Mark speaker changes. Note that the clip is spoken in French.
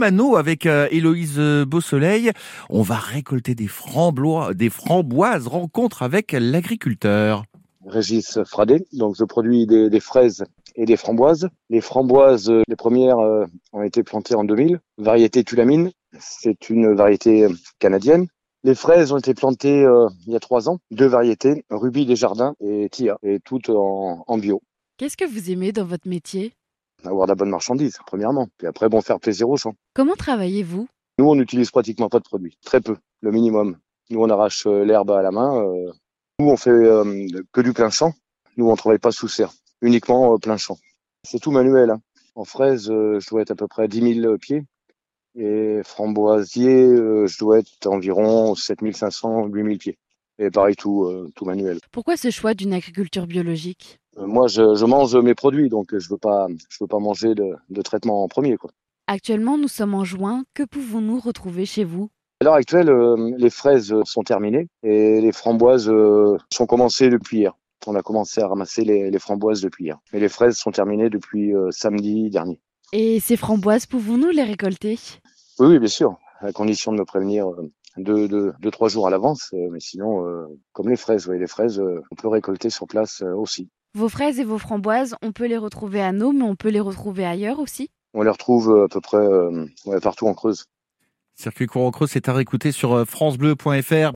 Speaker 1: Mano avec euh, Héloïse Beausoleil. On va récolter des framboises, des framboises. Rencontre avec l'agriculteur.
Speaker 2: Régis Fradé. Donc, je produis des, des, fraises et des framboises. Les framboises, les premières euh, ont été plantées en 2000. Variété Tulamine. C'est une variété canadienne. Les fraises ont été plantées euh, il y a trois ans. Deux variétés, Ruby des Jardins et Tia, et toutes en, en bio.
Speaker 3: Qu'est-ce que vous aimez dans votre métier?
Speaker 2: Avoir de la bonne marchandise, premièrement. Puis après, bon, faire plaisir aux gens.
Speaker 3: Comment travaillez-vous?
Speaker 2: Nous, on n'utilise pratiquement pas de produits. Très peu, le minimum. Nous, on arrache euh, l'herbe à la main. Euh. Nous, on fait euh, que du plein champ. Nous, on travaille pas sous serre, uniquement plein champ. C'est tout manuel. Hein. En fraise, je dois être à peu près 10 000 pieds. Et framboisier, je dois être environ 7500, 8000 pieds. Et pareil, tout, tout manuel.
Speaker 3: Pourquoi ce choix d'une agriculture biologique?
Speaker 2: Moi, je, je, mange mes produits, donc je veux pas, je veux pas manger de, de traitement en premier. Quoi.
Speaker 3: Actuellement, nous sommes en juin. Que pouvons-nous retrouver chez vous?
Speaker 2: À l'heure actuelle, euh, les fraises sont terminées et les framboises euh, sont commencées depuis hier. On a commencé à ramasser les, les framboises depuis hier. Et les fraises sont terminées depuis euh, samedi dernier.
Speaker 3: Et ces framboises, pouvons-nous les récolter?
Speaker 2: Oui, oui, bien sûr, à condition de me prévenir deux, deux, deux trois jours à l'avance. mais sinon, comme les fraises, oui, les fraises, on peut récolter sur place aussi.
Speaker 3: Vos fraises et vos framboises, on peut les retrouver à Nîmes, mais on peut les retrouver ailleurs aussi
Speaker 2: On les retrouve à peu près euh, ouais, partout en Creuse.
Speaker 1: Circuit court en Creuse, c'est à réécouter sur francebleu.fr.